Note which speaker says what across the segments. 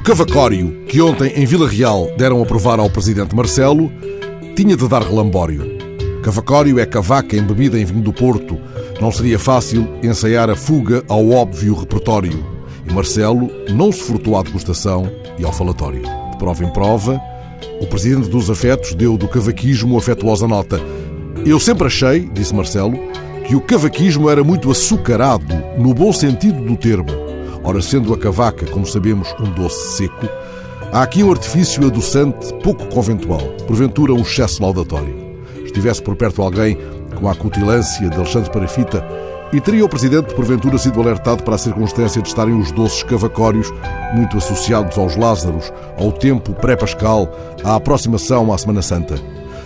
Speaker 1: cavacório que ontem em Vila Real deram a provar ao presidente Marcelo tinha de dar relambório. Cavacório é cavaca embebida em vinho do Porto. Não seria fácil ensaiar a fuga ao óbvio repertório. E Marcelo não se furtou à degustação e ao falatório. De prova em prova, o presidente dos afetos deu do cavaquismo afetuosa nota. Eu sempre achei, disse Marcelo, que o cavaquismo era muito açucarado, no bom sentido do termo. Ora, sendo a cavaca, como sabemos, um doce seco, há aqui um artifício adoçante pouco conventual, porventura um excesso laudatório. Estivesse por perto alguém com a acutilância de Alexandre Parafita, e teria o Presidente, porventura, sido alertado para a circunstância de estarem os doces cavacórios muito associados aos Lázaros, ao tempo pré-pascal, à aproximação à Semana Santa.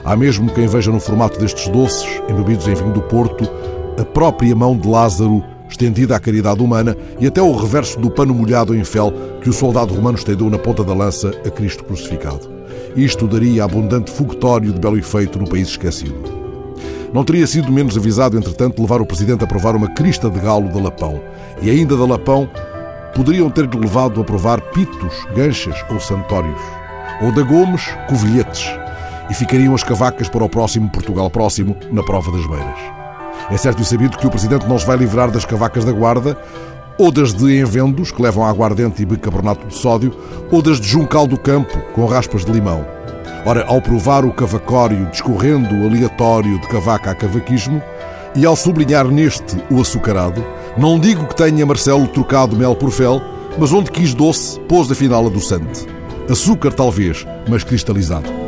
Speaker 1: Há mesmo quem veja no formato destes doces, embebidos em vinho do Porto, a própria mão de Lázaro estendida à caridade humana e até o reverso do pano molhado em fel que o soldado romano estendeu na ponta da lança a Cristo crucificado. Isto daria abundante fogotório de belo efeito no país esquecido. Não teria sido menos avisado, entretanto, levar o Presidente a provar uma crista de galo da Lapão. E ainda da Lapão, poderiam ter-lhe levado a provar pitos, ganchas ou santórios. Ou da Gomes, covilhetes. E ficariam as cavacas para o próximo Portugal próximo, na prova das beiras. É certo e sabido que o Presidente não se vai livrar das cavacas da Guarda, ou das de envendos, que levam a aguardente e bicarbonato de sódio, ou das de juncal do campo, com raspas de limão. Ora, ao provar o cavacório discorrendo o aleatório de cavaca a cavaquismo, e ao sublinhar neste o açucarado, não digo que tenha Marcelo trocado mel por fel, mas onde quis doce, pôs afinal adoçante. Açúcar talvez, mas cristalizado.